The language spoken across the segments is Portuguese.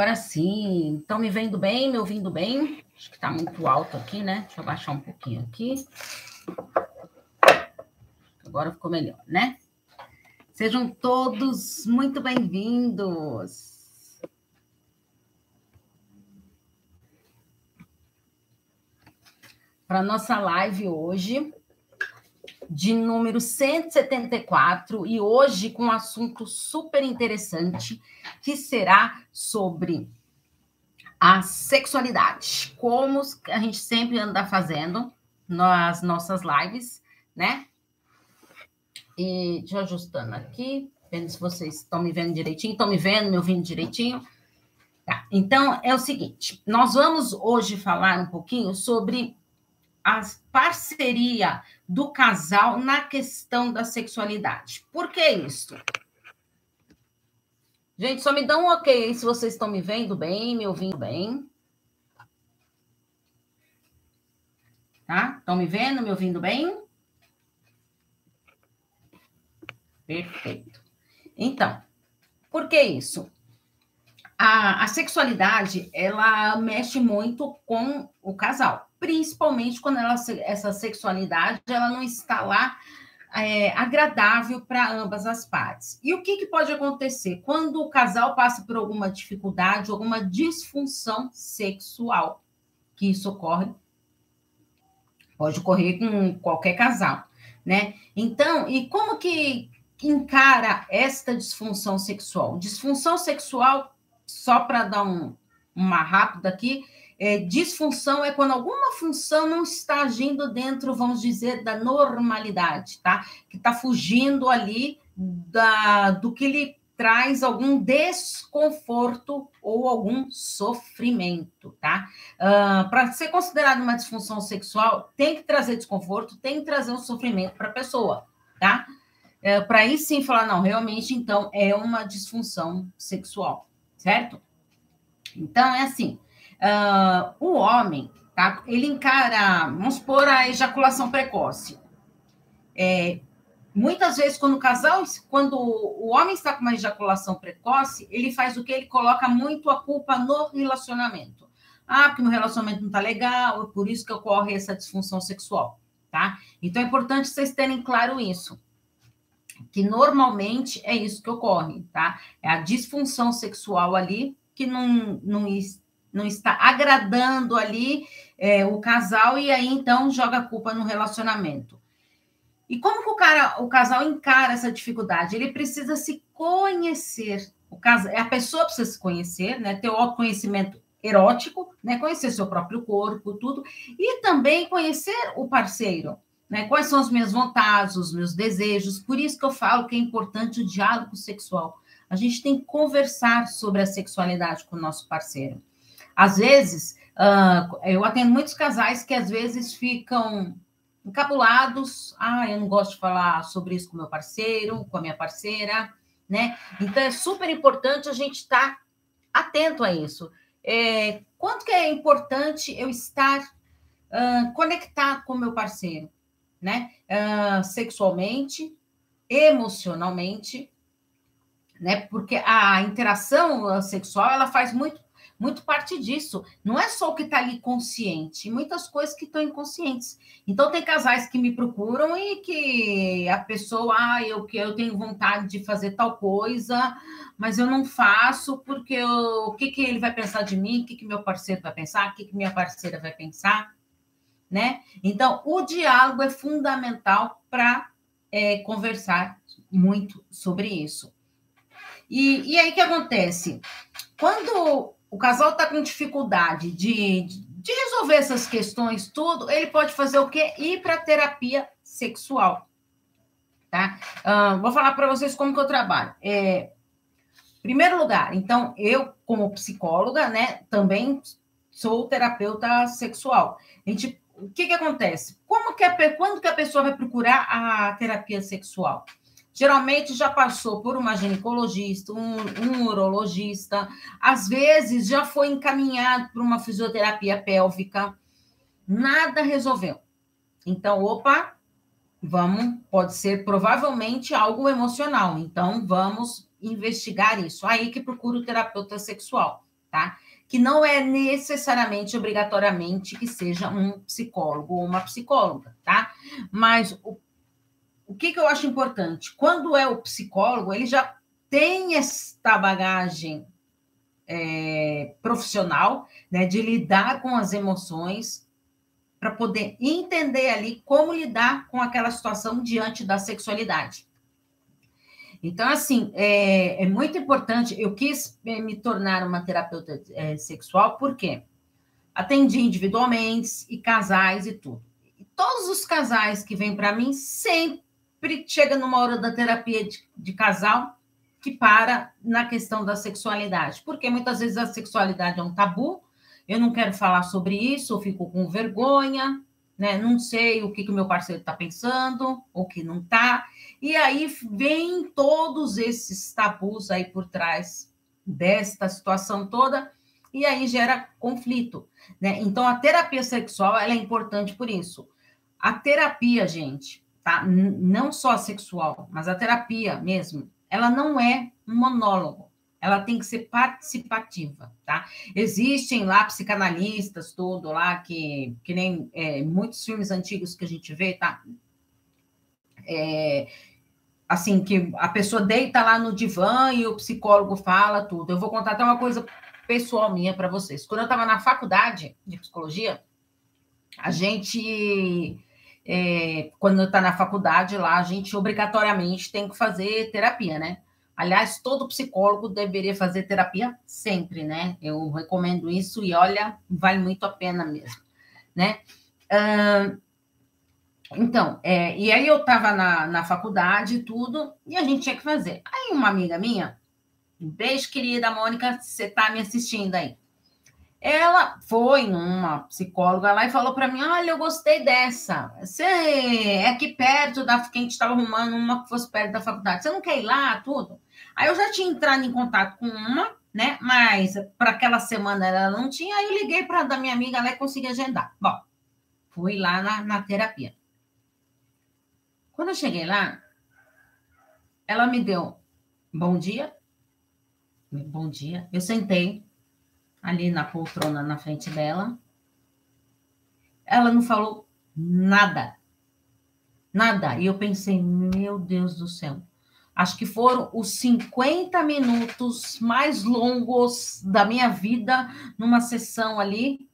Agora sim. Estão me vendo bem, me ouvindo bem? Acho que está muito alto aqui, né? Deixa eu baixar um pouquinho aqui. Agora ficou melhor, né? Sejam todos muito bem-vindos. Para nossa live hoje, de número 174 e hoje com um assunto super interessante que será sobre a sexualidade, como a gente sempre anda fazendo nas nossas lives, né? E eu ajustando aqui, vendo se vocês estão me vendo direitinho, estão me vendo, me ouvindo direitinho. Tá. Então, é o seguinte, nós vamos hoje falar um pouquinho sobre a parceria do casal na questão da sexualidade. Por que isso? Gente, só me dão um ok aí se vocês estão me vendo bem, me ouvindo bem. Tá? Estão me vendo, me ouvindo bem? Perfeito. Então, por que isso? A, a sexualidade, ela mexe muito com o casal principalmente quando ela, essa sexualidade ela não está lá é, agradável para ambas as partes. E o que, que pode acontecer quando o casal passa por alguma dificuldade, alguma disfunção sexual? Que isso ocorre, pode ocorrer com qualquer casal, né? Então, e como que encara esta disfunção sexual? Disfunção sexual, só para dar um, uma rápida aqui, é, disfunção é quando alguma função não está agindo dentro, vamos dizer, da normalidade, tá? Que está fugindo ali da, do que lhe traz algum desconforto ou algum sofrimento, tá? Uh, para ser considerado uma disfunção sexual, tem que trazer desconforto, tem que trazer um sofrimento para a pessoa, tá? Uh, para aí sim falar, não, realmente, então, é uma disfunção sexual, certo? Então, é assim, Uh, o homem, tá? Ele encara, vamos supor, a ejaculação precoce. É, muitas vezes, quando o casal, quando o homem está com uma ejaculação precoce, ele faz o que? Ele coloca muito a culpa no relacionamento. Ah, porque meu relacionamento não está legal, é por isso que ocorre essa disfunção sexual, tá? Então é importante vocês terem claro isso. Que normalmente é isso que ocorre, tá? É a disfunção sexual ali que não, não, não está agradando ali é, o casal e aí então joga a culpa no relacionamento. E como que o cara, o casal encara essa dificuldade? Ele precisa se conhecer. O casal, a pessoa precisa se conhecer, né? Ter o autoconhecimento erótico, né? Conhecer seu próprio corpo, tudo, e também conhecer o parceiro, né? Quais são as minhas vontades, os meus desejos. Por isso que eu falo que é importante o diálogo sexual. A gente tem que conversar sobre a sexualidade com o nosso parceiro. Às vezes, uh, eu atendo muitos casais que às vezes ficam encabulados. Ah, eu não gosto de falar sobre isso com meu parceiro, com a minha parceira, né? Então é super importante a gente estar tá atento a isso. É, quanto que é importante eu estar uh, conectado com meu parceiro, né? Uh, sexualmente, emocionalmente, né? Porque a interação sexual ela faz muito muito parte disso. Não é só o que está ali consciente, muitas coisas que estão inconscientes. Então, tem casais que me procuram e que a pessoa, ah, eu, eu tenho vontade de fazer tal coisa, mas eu não faço porque eu, o que, que ele vai pensar de mim, o que, que meu parceiro vai pensar, o que, que minha parceira vai pensar, né? Então, o diálogo é fundamental para é, conversar muito sobre isso. E, e aí, o que acontece? Quando o casal está com dificuldade de, de resolver essas questões, tudo, ele pode fazer o quê? Ir para terapia sexual. Tá? Uh, vou falar para vocês como que eu trabalho. É, primeiro lugar, então, eu, como psicóloga, né, também sou terapeuta sexual. A gente, o que, que acontece? Como que a, quando que a pessoa vai procurar a terapia sexual? Geralmente já passou por uma ginecologista, um, um urologista, às vezes já foi encaminhado para uma fisioterapia pélvica, nada resolveu. Então, opa, vamos, pode ser provavelmente algo emocional, então vamos investigar isso. Aí que procura o terapeuta sexual, tá? Que não é necessariamente, obrigatoriamente, que seja um psicólogo ou uma psicóloga, tá? Mas o, o que, que eu acho importante? Quando é o psicólogo, ele já tem esta bagagem é, profissional, né, de lidar com as emoções, para poder entender ali como lidar com aquela situação diante da sexualidade. Então, assim, é, é muito importante. Eu quis é, me tornar uma terapeuta é, sexual, porque atendi individualmente e casais e tudo. E todos os casais que vêm para mim sempre chega numa hora da terapia de, de casal que para na questão da sexualidade, porque muitas vezes a sexualidade é um tabu. Eu não quero falar sobre isso, eu fico com vergonha, né? Não sei o que o meu parceiro está pensando, o que não está. E aí vem todos esses tabus aí por trás desta situação toda, e aí gera conflito, né? Então a terapia sexual é importante por isso. A terapia, gente, tá? Não só sexual, mas a terapia mesmo, ela não é um monólogo ela tem que ser participativa, tá? Existem lá psicanalistas, todo lá, que, que nem é, muitos filmes antigos que a gente vê, tá? É, assim, que a pessoa deita lá no divã e o psicólogo fala tudo. Eu vou contar até uma coisa pessoal minha para vocês. Quando eu estava na faculdade de psicologia, a gente, é, quando está na faculdade lá, a gente obrigatoriamente tem que fazer terapia, né? Aliás, todo psicólogo deveria fazer terapia sempre, né? Eu recomendo isso e olha, vale muito a pena mesmo, né? Uh, então, é, e aí eu estava na, na faculdade e tudo, e a gente tinha que fazer. Aí uma amiga minha, beijo, querida Mônica, você está me assistindo aí. Ela foi numa psicóloga lá e falou para mim: Olha, eu gostei dessa. Você é aqui perto da que a gente estava arrumando uma que fosse perto da faculdade. Você não quer ir lá, tudo? Aí eu já tinha entrado em contato com uma, né? Mas para aquela semana ela não tinha. Aí eu liguei para da minha amiga lá e consegui agendar. Bom, fui lá na, na terapia. Quando eu cheguei lá, ela me deu bom dia. Bom dia. Eu sentei ali na poltrona na frente dela. Ela não falou nada. Nada. E eu pensei, meu Deus do céu. Acho que foram os 50 minutos mais longos da minha vida numa sessão ali.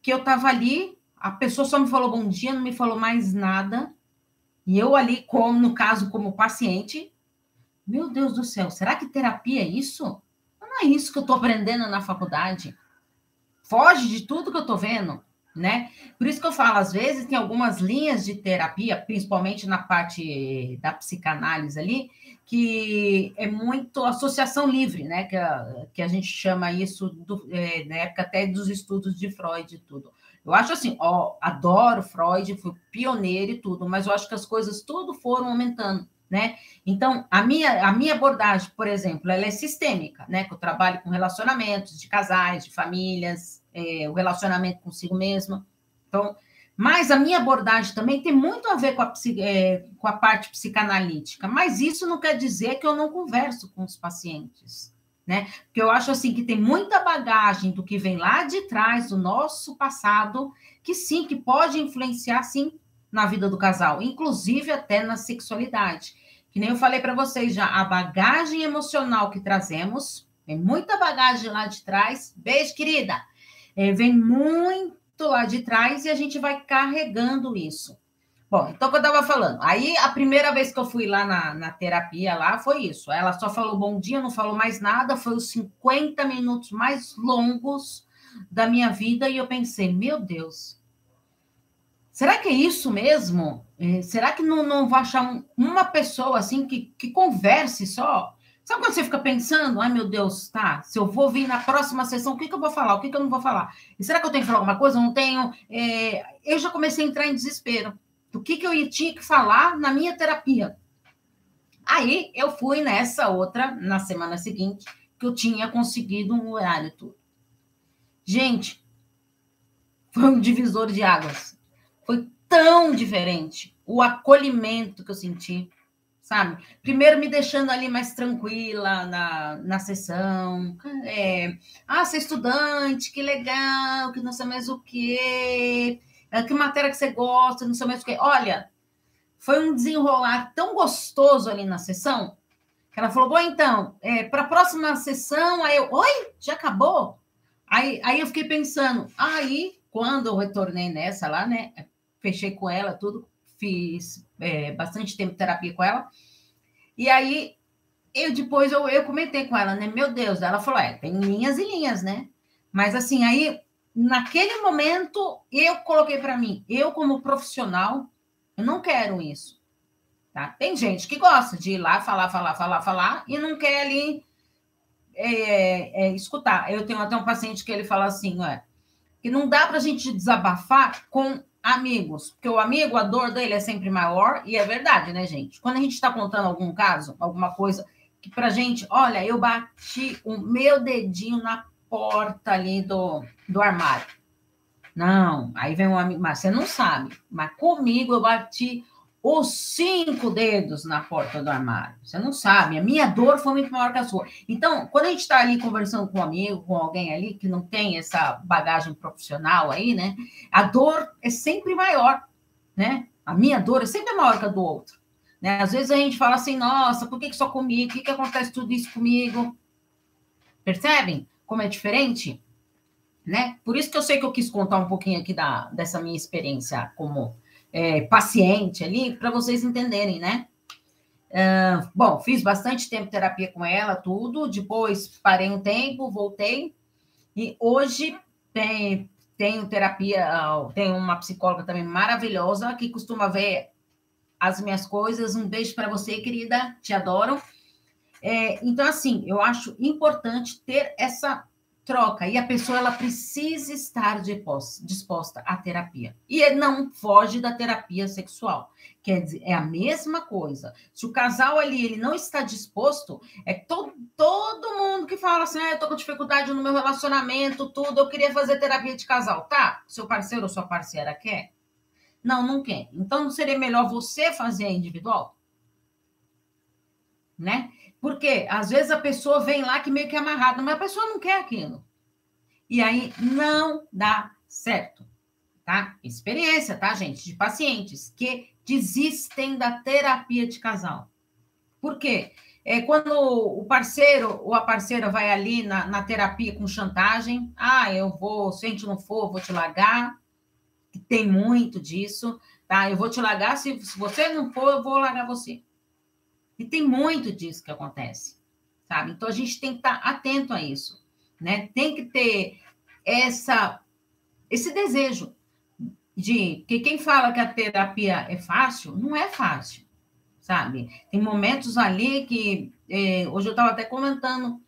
Que eu estava ali, a pessoa só me falou bom dia, não me falou mais nada. E eu ali, como no caso, como paciente, meu Deus do céu, será que terapia é isso? Não é isso que eu estou aprendendo na faculdade. Foge de tudo que eu estou vendo, né? Por isso que eu falo, às vezes tem algumas linhas de terapia, principalmente na parte da psicanálise ali, que é muito associação livre, né? Que a, que a gente chama isso do, é, na época até dos estudos de Freud e tudo. Eu acho assim, ó, adoro Freud, fui pioneiro e tudo, mas eu acho que as coisas tudo foram aumentando né? Então, a minha, a minha abordagem, por exemplo, ela é sistêmica, né? Que eu trabalho com relacionamentos de casais, de famílias, é, o relacionamento consigo mesma. Então, mas a minha abordagem também tem muito a ver com a, é, com a parte psicanalítica, mas isso não quer dizer que eu não converso com os pacientes, né? Porque eu acho assim que tem muita bagagem do que vem lá de trás, do nosso passado, que sim, que pode influenciar, sim, na vida do casal, inclusive até na sexualidade. Que nem eu falei para vocês já, a bagagem emocional que trazemos, tem muita bagagem lá de trás. Beijo, querida. É, vem muito lá de trás e a gente vai carregando isso. Bom, então, que eu estava falando, aí a primeira vez que eu fui lá na, na terapia, lá foi isso. Ela só falou bom dia, não falou mais nada, foi os 50 minutos mais longos da minha vida, e eu pensei, meu Deus, Será que é isso mesmo? É, será que não, não vai achar um, uma pessoa assim que, que converse só? Sabe quando você fica pensando, ai meu Deus, tá, se eu vou vir na próxima sessão, o que, que eu vou falar, o que, que eu não vou falar? E será que eu tenho que falar alguma coisa? Eu não tenho. É... eu já comecei a entrar em desespero. Do que, que eu tinha que falar na minha terapia? Aí eu fui nessa outra, na semana seguinte, que eu tinha conseguido um horário todo. Gente, foi um divisor de águas foi tão diferente. O acolhimento que eu senti, sabe? Primeiro me deixando ali mais tranquila na, na sessão. É, ah, você é estudante, que legal, que não sei mais o quê, é, que matéria que você gosta, não sei mais o quê. Olha, foi um desenrolar tão gostoso ali na sessão, que ela falou, bom, então, é, para a próxima sessão, aí eu, oi, já acabou? Aí, aí eu fiquei pensando, aí, quando eu retornei nessa lá, né, fechei com ela tudo, fiz é, bastante tempo terapia com ela. E aí, eu depois eu, eu comentei com ela, né? Meu Deus, ela falou: é, tem linhas e linhas, né? Mas assim, aí, naquele momento, eu coloquei para mim, eu como profissional, eu não quero isso. Tá? Tem gente que gosta de ir lá falar, falar, falar, falar e não quer ali é, é, escutar. Eu tenho até um paciente que ele fala assim, ué, que não dá para a gente desabafar com amigos, porque o amigo, a dor dele é sempre maior, e é verdade, né, gente? Quando a gente está contando algum caso, alguma coisa que pra gente, olha, eu bati o meu dedinho na porta ali do, do armário. Não, aí vem um amigo, mas você não sabe, mas comigo eu bati os cinco dedos na porta do armário. Você não sabe, a minha dor foi muito maior que a sua. Então, quando a gente está ali conversando com um amigo, com alguém ali que não tem essa bagagem profissional aí, né? A dor é sempre maior, né? A minha dor é sempre maior que a do outro. Né? Às vezes a gente fala assim, nossa, por que, que só comigo? Por que, que acontece tudo isso comigo? Percebem como é diferente? Né? Por isso que eu sei que eu quis contar um pouquinho aqui da, dessa minha experiência como é, paciente ali, para vocês entenderem, né? Uh, bom, fiz bastante tempo terapia com ela, tudo. Depois parei um tempo, voltei. E hoje tem, tenho terapia, tenho uma psicóloga também maravilhosa que costuma ver as minhas coisas. Um beijo para você, querida. Te adoro. É, então, assim, eu acho importante ter essa troca e a pessoa ela precisa estar disposta à terapia. E não foge da terapia sexual. Quer dizer é a mesma coisa. Se o casal ali ele não está disposto é todo, todo mundo que fala assim ah, eu tô com dificuldade no meu relacionamento tudo eu queria fazer terapia de casal. Tá seu parceiro ou sua parceira quer? Não não quer. Então não seria melhor você fazer a individual né porque às vezes a pessoa vem lá que meio que é amarrada, mas a pessoa não quer aquilo. E aí não dá certo, tá? Experiência, tá, gente? De pacientes que desistem da terapia de casal. Por quê? É quando o parceiro ou a parceira vai ali na, na terapia com chantagem, ah, eu vou, se a gente não for, vou te largar. Tem muito disso, tá? Eu vou te largar, se, se você não for, eu vou largar você. E tem muito disso que acontece, sabe? Então a gente tem que estar atento a isso, né? Tem que ter essa esse desejo de que quem fala que a terapia é fácil, não é fácil, sabe? Tem momentos ali que é, hoje eu estava até comentando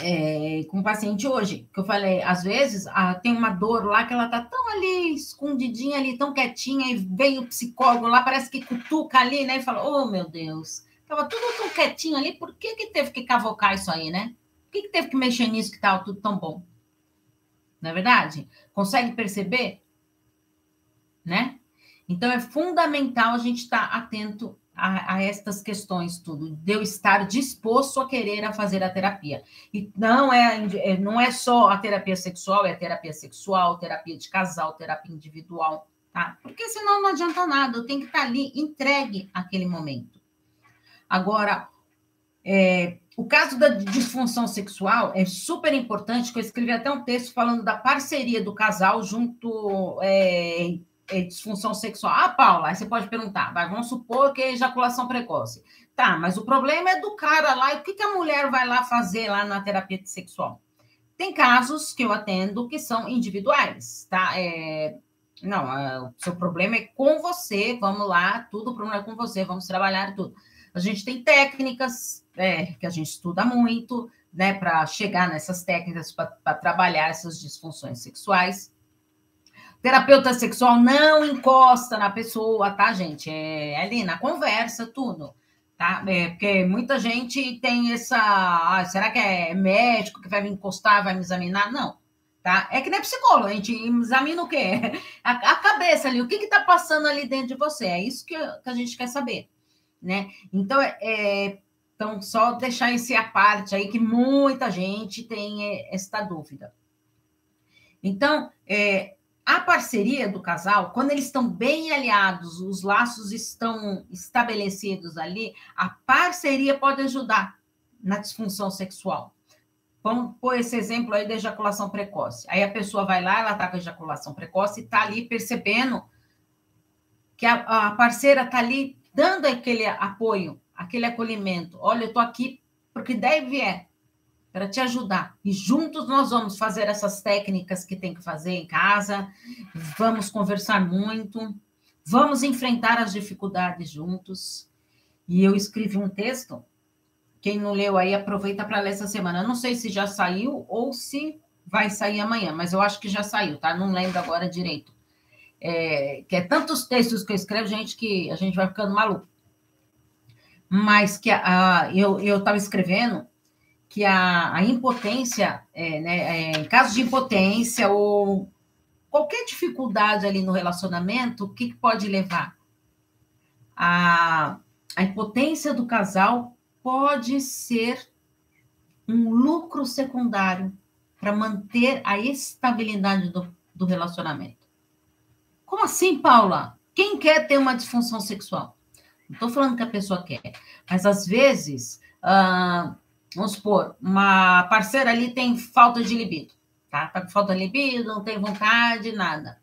é, com um paciente hoje, que eu falei, às vezes a, tem uma dor lá que ela tá tão ali, escondidinha ali, tão quietinha, e vem o psicólogo lá, parece que cutuca ali, né? E fala, oh meu Deus, tava tudo tão quietinho ali, por que que teve que cavocar isso aí, né? Por que que teve que mexer nisso que tava tudo tão bom? Não é verdade? Consegue perceber? Né? Então é fundamental a gente estar tá atento a, a, estas questões tudo, de eu estar disposto a querer a fazer a terapia. E não é, é, não é só a terapia sexual, é terapia sexual, terapia de casal, terapia individual, tá? Porque senão não adianta nada, eu tenho que estar ali entregue àquele momento. Agora, é, o caso da disfunção sexual é super importante, que eu escrevi até um texto falando da parceria do casal junto é, é, disfunção sexual. Ah, Paula, aí você pode perguntar, vai, vamos supor que é ejaculação precoce. Tá, mas o problema é do cara lá, e o que, que a mulher vai lá fazer lá na terapia sexual? Tem casos que eu atendo que são individuais, tá? É, não, é, o seu problema é com você, vamos lá, tudo o problema é com você, vamos trabalhar tudo. A gente tem técnicas é, que a gente estuda muito, né, para chegar nessas técnicas para trabalhar essas disfunções sexuais. Terapeuta sexual não encosta na pessoa, tá, gente? É ali na conversa, tudo. Tá? É, porque muita gente tem essa. Ah, será que é médico que vai me encostar, vai me examinar? Não. Tá? É que nem psicólogo, a gente examina o quê? A, a cabeça ali, o que está passando ali dentro de você. É isso que, que a gente quer saber. né? Então, é, é, então, só deixar esse a parte aí que muita gente tem é, esta dúvida. Então, é, a parceria do casal, quando eles estão bem aliados, os laços estão estabelecidos ali, a parceria pode ajudar na disfunção sexual. Vamos pôr esse exemplo aí da ejaculação precoce. Aí a pessoa vai lá, ela está com ejaculação precoce e está ali percebendo que a, a parceira está ali dando aquele apoio, aquele acolhimento. Olha, eu estou aqui porque deve é para te ajudar. E juntos nós vamos fazer essas técnicas que tem que fazer em casa, vamos conversar muito, vamos enfrentar as dificuldades juntos. E eu escrevi um texto. Quem não leu aí, aproveita para ler essa semana. Eu não sei se já saiu ou se vai sair amanhã, mas eu acho que já saiu, tá? Não lembro agora direito. É, que é tantos textos que eu escrevo, gente, que a gente vai ficando maluco. Mas que a, eu estava escrevendo que a, a impotência, é, né, é, em caso de impotência ou qualquer dificuldade ali no relacionamento, o que, que pode levar? A, a impotência do casal pode ser um lucro secundário para manter a estabilidade do, do relacionamento. Como assim, Paula? Quem quer ter uma disfunção sexual? Não estou falando que a pessoa quer, mas às vezes, ah, vamos supor, uma parceira ali tem falta de libido, tá? Tá com falta de libido, não tem vontade, nada.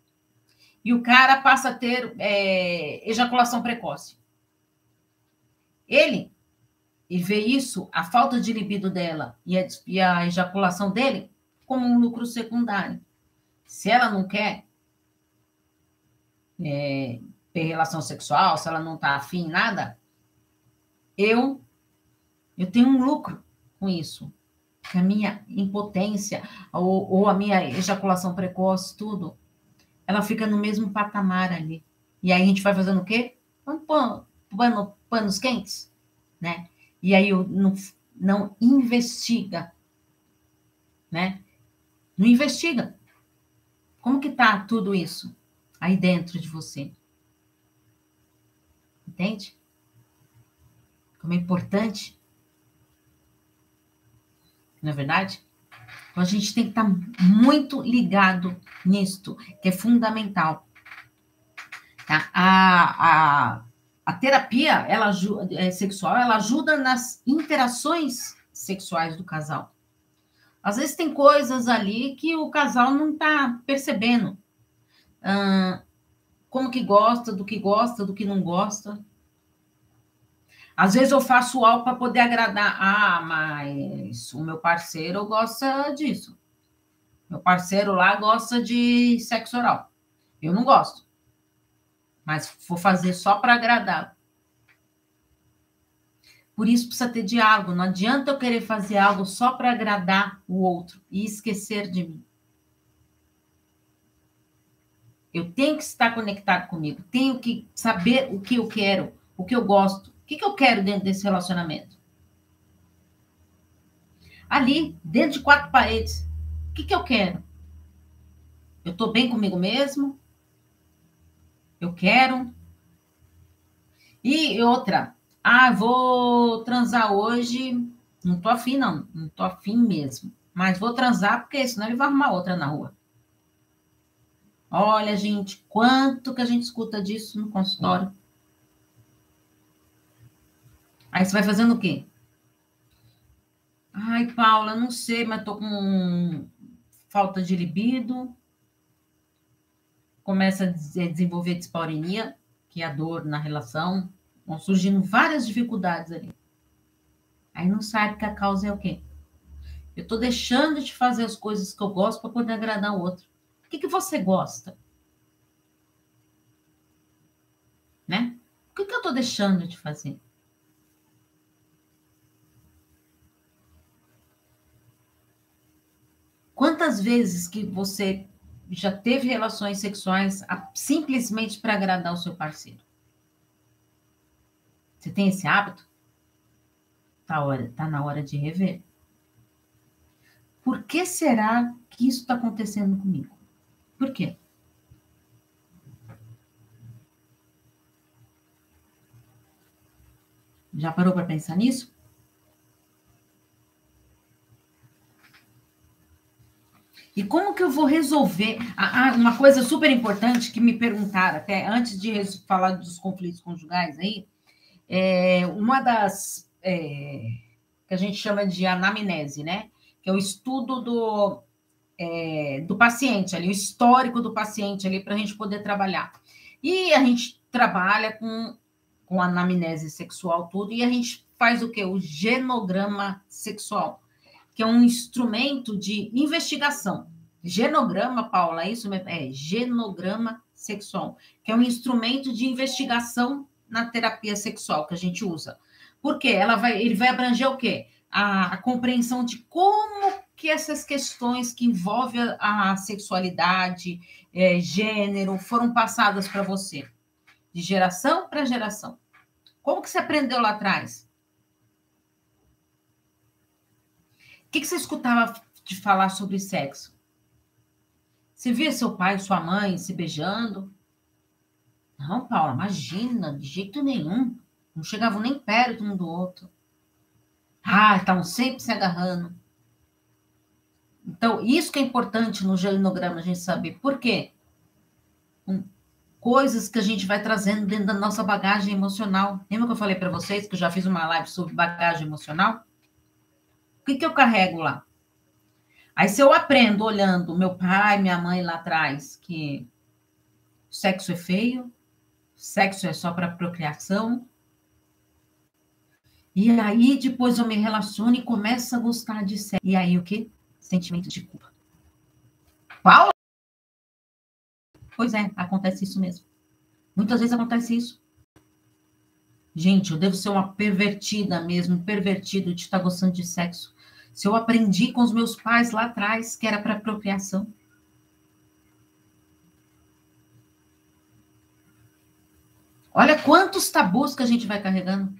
E o cara passa a ter é, ejaculação precoce. Ele, ele vê isso, a falta de libido dela e a, e a ejaculação dele, como um lucro secundário. Se ela não quer, é, ter relação sexual, se ela não está afim, nada, eu, eu tenho um lucro com isso. Que a minha impotência ou, ou a minha ejaculação precoce, tudo, ela fica no mesmo patamar ali. E aí a gente vai fazendo o quê? Pano, pano, panos quentes, né? E aí eu não, não investiga, né? Não investiga. Como que tá tudo isso? aí dentro de você. Entende? Como é importante. Não é verdade? Então a gente tem que estar muito ligado nisto, que é fundamental. Tá? A, a, a terapia ela, é, sexual ela ajuda nas interações sexuais do casal. Às vezes tem coisas ali que o casal não está percebendo como que gosta, do que gosta, do que não gosta. Às vezes eu faço algo para poder agradar. Ah, mas o meu parceiro gosta disso. Meu parceiro lá gosta de sexo oral. Eu não gosto. Mas vou fazer só para agradar. Por isso precisa ter diálogo. Não adianta eu querer fazer algo só para agradar o outro e esquecer de mim. Eu tenho que estar conectado comigo, tenho que saber o que eu quero, o que eu gosto, o que, que eu quero dentro desse relacionamento. Ali, dentro de quatro paredes, o que, que eu quero? Eu estou bem comigo mesmo? Eu quero. E outra, ah, vou transar hoje. Não tô afim, não. Não tô afim mesmo. Mas vou transar porque senão ele vai arrumar outra na rua. Olha, gente, quanto que a gente escuta disso no consultório. Aí você vai fazendo o quê? Ai, Paula, não sei, mas tô com falta de libido. Começa a desenvolver dispaurinia, que é a dor na relação. Vão surgindo várias dificuldades ali. Aí não sabe que a causa é o quê? Eu estou deixando de fazer as coisas que eu gosto para poder agradar o outro. O que, que você gosta? Né? O que, que eu estou deixando de fazer? Quantas vezes que você já teve relações sexuais simplesmente para agradar o seu parceiro? Você tem esse hábito? Tá, hora, tá na hora de rever. Por que será que isso está acontecendo comigo? Por quê? Já parou para pensar nisso? E como que eu vou resolver? Ah, uma coisa super importante que me perguntaram, até antes de falar dos conflitos conjugais aí, é uma das é, que a gente chama de anamnese, né? Que é o estudo do, é, do paciente ali, o histórico do paciente ali, para a gente poder trabalhar. E a gente trabalha com, com anamnese sexual, tudo, e a gente faz o que? O genograma sexual que é um instrumento de investigação. Genograma, Paula, é isso mesmo? É genograma sexual, que é um instrumento de investigação na terapia sexual que a gente usa. Porque ela vai, ele vai abranger o quê? A, a compreensão de como que essas questões que envolvem a, a sexualidade, é, gênero, foram passadas para você, de geração para geração. Como que você aprendeu lá atrás? Que, que você escutava de falar sobre sexo? Você via seu pai, sua mãe se beijando? Não, Paula, imagina, de jeito nenhum. Não chegavam nem perto um do outro. Ah, estavam sempre se agarrando. Então, isso que é importante no gelinograma a gente saber. Por quê? coisas que a gente vai trazendo dentro da nossa bagagem emocional. Lembra que eu falei para vocês que eu já fiz uma live sobre bagagem emocional? O que, que eu carrego lá? Aí, se eu aprendo olhando meu pai, minha mãe lá atrás, que sexo é feio, sexo é só para procriação. E aí, depois eu me relaciono e começo a gostar de sexo. E aí, o que? Sentimento de culpa. Qual? Pois é, acontece isso mesmo. Muitas vezes acontece isso. Gente, eu devo ser uma pervertida mesmo, pervertido de estar gostando de sexo. Se eu aprendi com os meus pais lá atrás que era para procriação. Olha quantos tabus que a gente vai carregando.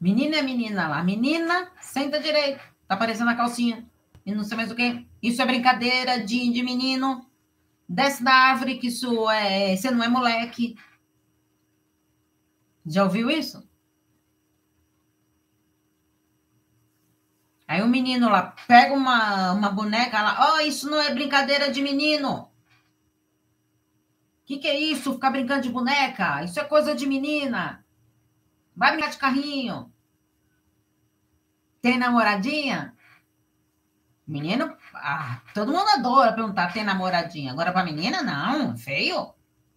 Menina é menina lá. Menina, senta direito. Tá aparecendo a calcinha. E não sei mais o quê. Isso é brincadeira de, de menino. Desce da árvore, que isso é. Você não é moleque. Já ouviu isso? Aí o menino lá pega uma, uma boneca lá, oh, isso não é brincadeira de menino. O que, que é isso? Ficar brincando de boneca? Isso é coisa de menina. Vai brincar de carrinho. Tem namoradinha? Menino, ah, todo mundo adora perguntar, tem namoradinha. Agora para menina, não, feio.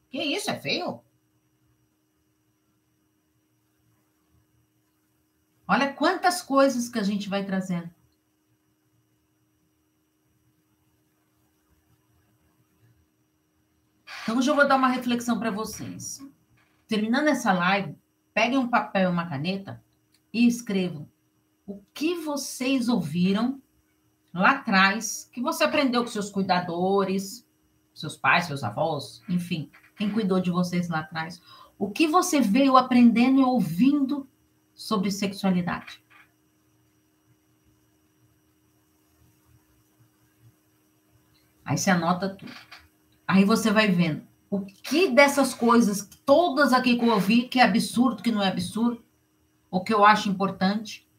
Que isso, é feio? Olha quantas coisas que a gente vai trazendo. Então, hoje eu vou dar uma reflexão para vocês. Terminando essa live, peguem um papel e uma caneta e escrevam o que vocês ouviram lá atrás, que você aprendeu com seus cuidadores, seus pais, seus avós, enfim, quem cuidou de vocês lá atrás. O que você veio aprendendo e ouvindo sobre sexualidade. Aí você anota tudo. Aí você vai vendo o que dessas coisas, todas aqui que eu ouvi, que é absurdo, que não é absurdo, ou que eu acho importante,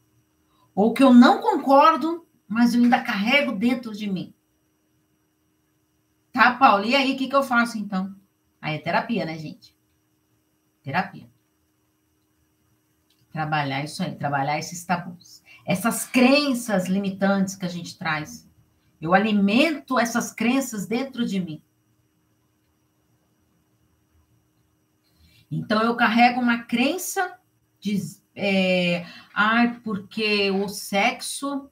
ou que eu não concordo, mas eu ainda carrego dentro de mim. Tá, Paulo? E aí, o que, que eu faço então? Aí é terapia, né, gente? Terapia. Trabalhar isso aí, trabalhar esses tabus. Essas crenças limitantes que a gente traz. Eu alimento essas crenças dentro de mim. Então, eu carrego uma crença de. É, ai, porque o sexo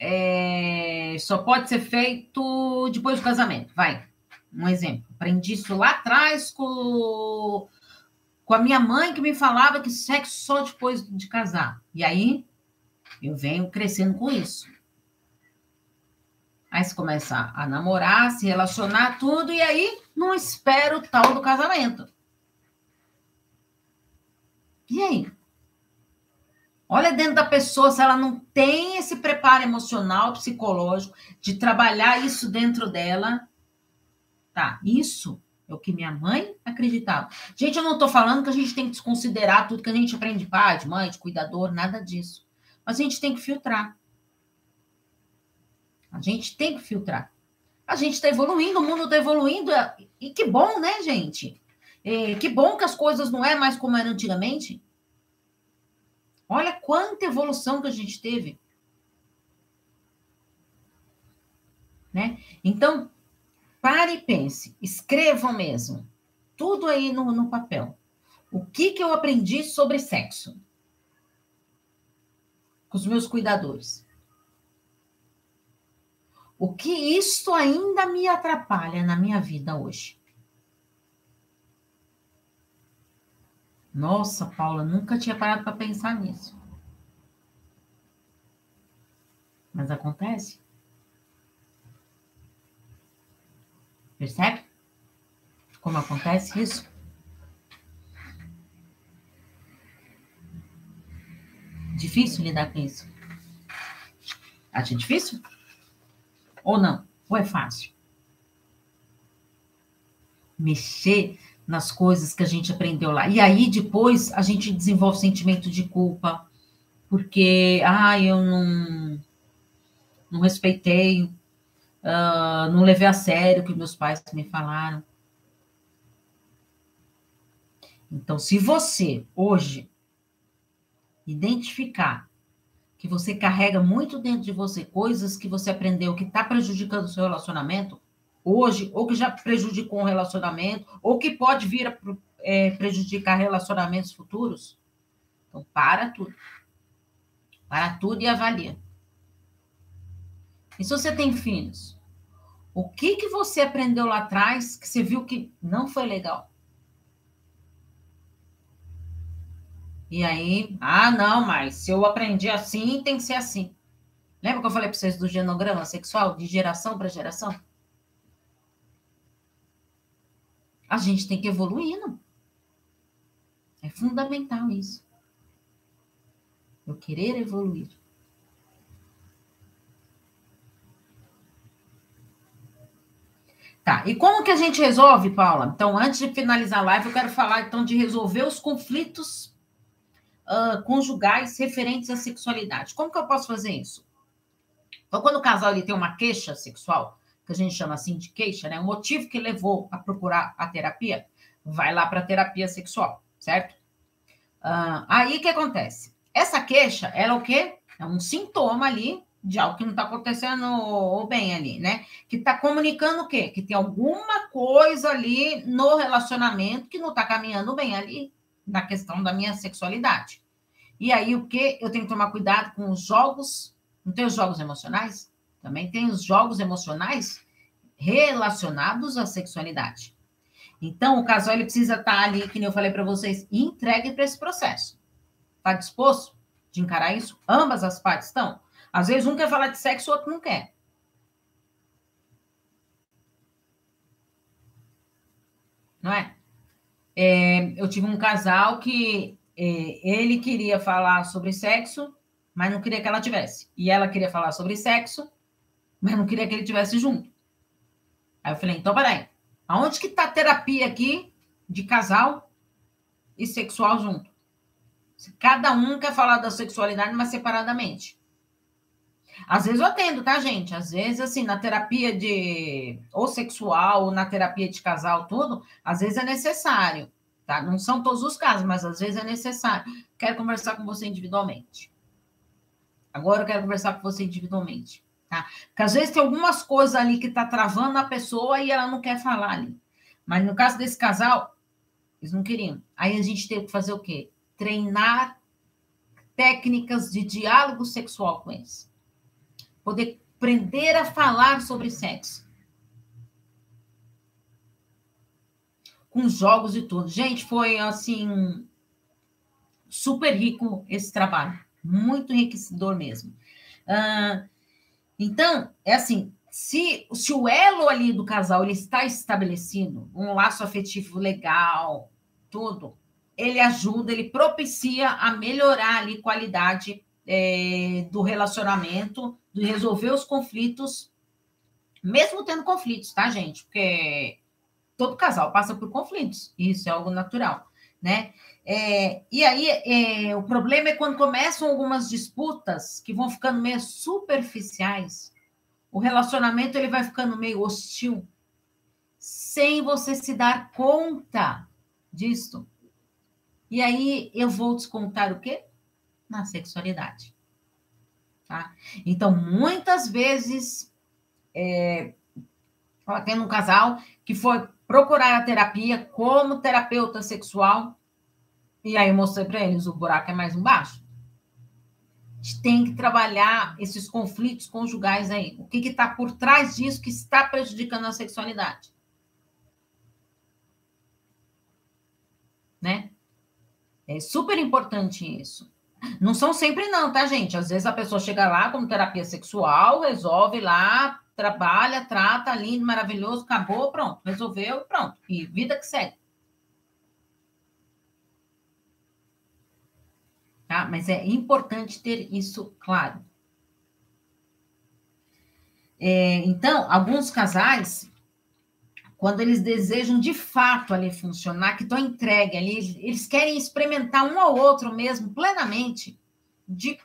é, só pode ser feito depois do casamento. Vai, um exemplo. Aprendi isso lá atrás com com a minha mãe que me falava que sexo só depois de casar. E aí eu venho crescendo com isso. Aí você começa a namorar, se relacionar, tudo, e aí não espera o tal do casamento. E aí? Olha dentro da pessoa se ela não tem esse preparo emocional, psicológico, de trabalhar isso dentro dela. Tá, isso é o que minha mãe inacreditável. Gente, eu não estou falando que a gente tem que desconsiderar tudo que a gente aprende de pai, de mãe, de cuidador, nada disso. Mas a gente tem que filtrar. A gente tem que filtrar. A gente está evoluindo, o mundo está evoluindo, e que bom, né, gente? E que bom que as coisas não é mais como eram antigamente. Olha quanta evolução que a gente teve. Né? Então, pare e pense, escrevam mesmo, tudo aí no, no papel. O que, que eu aprendi sobre sexo? Com os meus cuidadores. O que isso ainda me atrapalha na minha vida hoje? Nossa, Paula, nunca tinha parado para pensar nisso. Mas acontece. Percebe? Como acontece isso? Difícil lidar com isso. Acha difícil? Ou não? Ou é fácil? Mexer nas coisas que a gente aprendeu lá. E aí depois a gente desenvolve sentimento de culpa, porque, ah, eu não, não respeitei, uh, não levei a sério o que meus pais me falaram. Então, se você hoje identificar que você carrega muito dentro de você coisas que você aprendeu que está prejudicando o seu relacionamento hoje, ou que já prejudicou um relacionamento, ou que pode vir a é, prejudicar relacionamentos futuros, então para tudo. Para tudo e avalia. E se você tem filhos, o que que você aprendeu lá atrás que você viu que não foi legal? E aí, ah, não, mas se eu aprendi assim, tem que ser assim. Lembra que eu falei para vocês do genograma sexual, de geração para geração? A gente tem que evoluir, não? É fundamental isso. Eu querer evoluir. Tá, e como que a gente resolve, Paula? Então, antes de finalizar a live, eu quero falar então de resolver os conflitos uh, conjugais referentes à sexualidade. Como que eu posso fazer isso? Então, quando o casal ele tem uma queixa sexual, que a gente chama assim de queixa, né? O motivo que levou a procurar a terapia, vai lá para a terapia sexual, certo? Uh, aí o que acontece? Essa queixa, ela é o quê? É um sintoma ali de algo que não está acontecendo bem ali, né? Que está comunicando o quê? Que tem alguma coisa ali no relacionamento que não está caminhando bem ali na questão da minha sexualidade. E aí, o que? Eu tenho que tomar cuidado com os jogos. Não tem os jogos emocionais? Também tem os jogos emocionais relacionados à sexualidade. Então, o casal ele precisa estar ali, que nem eu falei para vocês, entregue para esse processo. Está disposto de encarar isso? Ambas as partes estão. Às vezes, um quer falar de sexo, o outro não quer. Não é? É, eu tive um casal que é, ele queria falar sobre sexo, mas não queria que ela tivesse. E ela queria falar sobre sexo, mas não queria que ele tivesse junto. Aí eu falei, então, peraí, aonde que está a terapia aqui de casal e sexual junto? Cada um quer falar da sexualidade, mas separadamente. Às vezes eu atendo, tá, gente? Às vezes, assim, na terapia de ou sexual, ou na terapia de casal, tudo, às vezes é necessário, tá? Não são todos os casos, mas às vezes é necessário. Quero conversar com você individualmente. Agora eu quero conversar com você individualmente, tá? Porque às vezes tem algumas coisas ali que tá travando a pessoa e ela não quer falar ali. Mas no caso desse casal, eles não queriam. Aí a gente teve que fazer o quê? Treinar técnicas de diálogo sexual com eles poder aprender a falar sobre sexo. Com jogos e tudo. Gente, foi assim super rico esse trabalho, muito enriquecedor mesmo. Então, é assim, se, se o elo ali do casal ele está estabelecido, um laço afetivo legal, tudo, ele ajuda, ele propicia a melhorar ali qualidade é, do relacionamento, de resolver os conflitos, mesmo tendo conflitos, tá, gente? Porque todo casal passa por conflitos, isso é algo natural, né? É, e aí, é, o problema é quando começam algumas disputas que vão ficando meio superficiais, o relacionamento ele vai ficando meio hostil, sem você se dar conta disto. E aí eu vou descontar o quê? Na sexualidade. Tá? Então, muitas vezes, é, tem um casal que foi procurar a terapia como terapeuta sexual, e aí eu mostrei para eles: o buraco é mais embaixo. A gente tem que trabalhar esses conflitos conjugais aí. O que está por trás disso que está prejudicando a sexualidade? Né? É super importante isso. Não são sempre, não, tá, gente? Às vezes a pessoa chega lá como terapia sexual, resolve lá, trabalha, trata, lindo, maravilhoso, acabou, pronto, resolveu, pronto. E vida que segue. Tá? Mas é importante ter isso claro. É, então, alguns casais, quando eles desejam de fato ali funcionar, que estão entregue ali, eles querem experimentar um ao outro mesmo, plenamente, de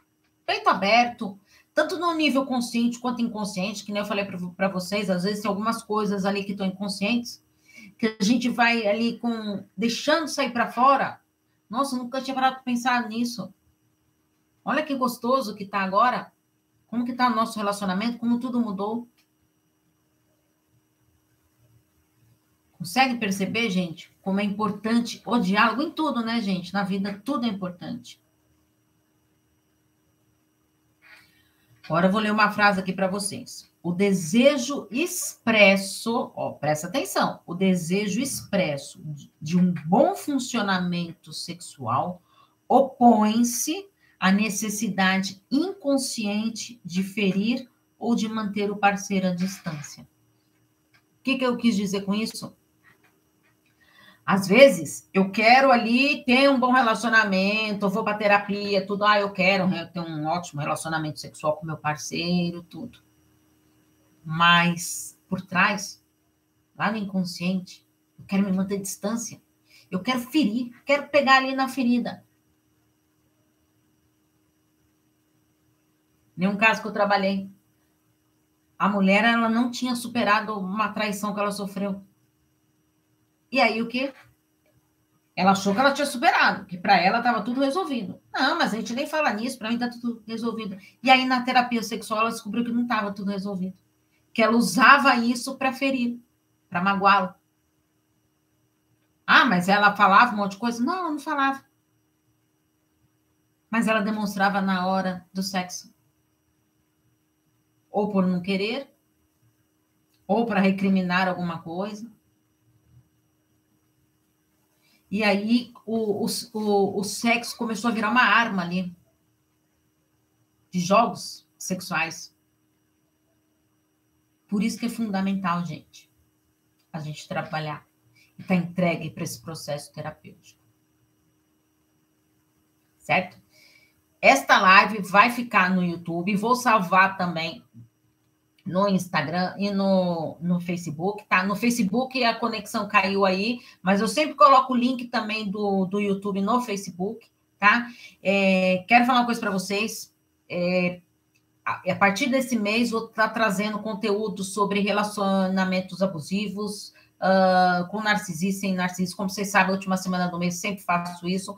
peito aberto, tanto no nível consciente quanto inconsciente, que nem eu falei para vocês, às vezes tem algumas coisas ali que estão inconscientes, que a gente vai ali com deixando sair para fora. Nossa, nunca tinha parado para pensar nisso. Olha que gostoso que está agora. Como que está o nosso relacionamento, como tudo mudou. Consegue perceber, gente, como é importante o diálogo em tudo, né, gente? Na vida, tudo é importante. Agora eu vou ler uma frase aqui para vocês. O desejo expresso, ó, presta atenção, o desejo expresso de um bom funcionamento sexual opõe-se à necessidade inconsciente de ferir ou de manter o parceiro à distância. O que, que eu quis dizer com isso? Às vezes, eu quero ali ter um bom relacionamento, eu vou para terapia, tudo. Ah, eu quero ter um ótimo relacionamento sexual com meu parceiro, tudo. Mas, por trás, lá no inconsciente, eu quero me manter distância. Eu quero ferir, quero pegar ali na ferida. Nenhum caso que eu trabalhei. A mulher, ela não tinha superado uma traição que ela sofreu. E aí o que? Ela achou que ela tinha superado, que para ela estava tudo resolvido. Não, mas a gente nem fala nisso, para mim está tudo resolvido. E aí na terapia sexual ela descobriu que não estava tudo resolvido. Que ela usava isso para ferir, para magoá-lo. Ah, mas ela falava um monte de coisa? Não, ela não falava. Mas ela demonstrava na hora do sexo. Ou por não querer, ou para recriminar alguma coisa e aí o, o, o, sexo começou a virar uma arma ali de jogos sexuais. Por isso que é fundamental, gente, a gente trabalhar e estar tá entregue para esse processo terapêutico. Certo? Esta live vai ficar no YouTube, vou salvar também no Instagram e no, no Facebook, tá? No Facebook a conexão caiu aí, mas eu sempre coloco o link também do, do YouTube no Facebook, tá? É, quero falar uma coisa para vocês. É, a, partir desse mês, vou estar tá trazendo conteúdo sobre relacionamentos abusivos, uh, com narcisista e narcisista. Como vocês sabem, a última semana do mês sempre faço isso.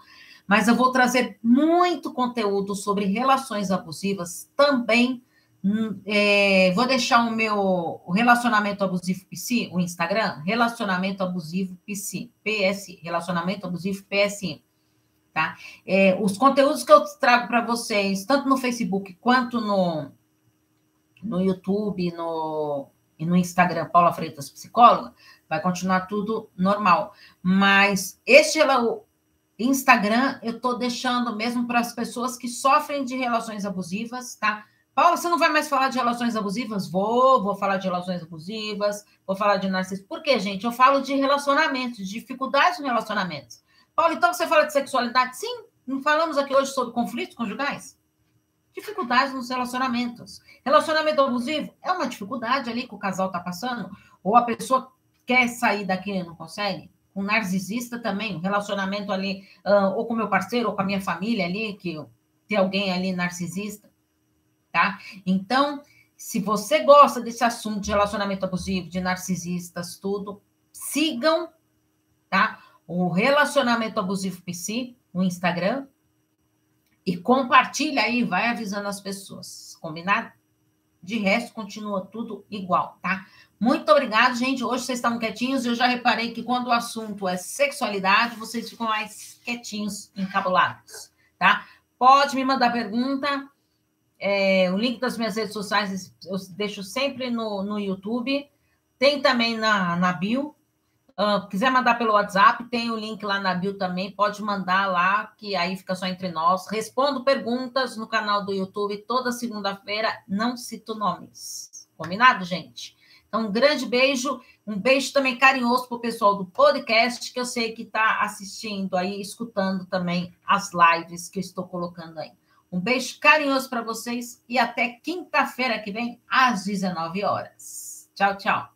Mas eu vou trazer muito conteúdo sobre relações abusivas também é, vou deixar o meu o relacionamento abusivo PC, o Instagram, relacionamento abusivo PC, PS, relacionamento abusivo PSI, tá? É, os conteúdos que eu trago para vocês, tanto no Facebook quanto no, no YouTube no, e no Instagram, Paula Freitas Psicóloga, vai continuar tudo normal. Mas este Instagram eu estou deixando mesmo para as pessoas que sofrem de relações abusivas, tá? Paula, você não vai mais falar de relações abusivas? Vou, vou falar de relações abusivas, vou falar de narcisismo. Por quê, gente? Eu falo de relacionamentos, de dificuldades no relacionamentos. Paula, então você fala de sexualidade? Sim, não falamos aqui hoje sobre conflitos conjugais? Dificuldades nos relacionamentos. Relacionamento abusivo é uma dificuldade ali que o casal está passando, ou a pessoa quer sair daquilo e não consegue? Com narcisista também, um relacionamento ali, uh, ou com meu parceiro, ou com a minha família ali, que tem alguém ali narcisista, tá? Então, se você gosta desse assunto de relacionamento abusivo, de narcisistas, tudo, sigam, tá? O Relacionamento Abusivo PC, no Instagram, e compartilha aí, vai avisando as pessoas, combinado? De resto, continua tudo igual, tá? Muito obrigado, gente. Hoje vocês estão quietinhos. Eu já reparei que quando o assunto é sexualidade, vocês ficam mais quietinhos, encabulados, tá? Pode me mandar pergunta. É, o link das minhas redes sociais eu deixo sempre no, no YouTube. Tem também na, na bio. Uh, quiser mandar pelo WhatsApp, tem o link lá na bio também. Pode mandar lá, que aí fica só entre nós. Respondo perguntas no canal do YouTube toda segunda-feira. Não cito nomes. Combinado, gente? Então, um grande beijo, um beijo também carinhoso para o pessoal do podcast, que eu sei que está assistindo aí, escutando também as lives que eu estou colocando aí. Um beijo carinhoso para vocês e até quinta-feira que vem, às 19 horas. Tchau, tchau.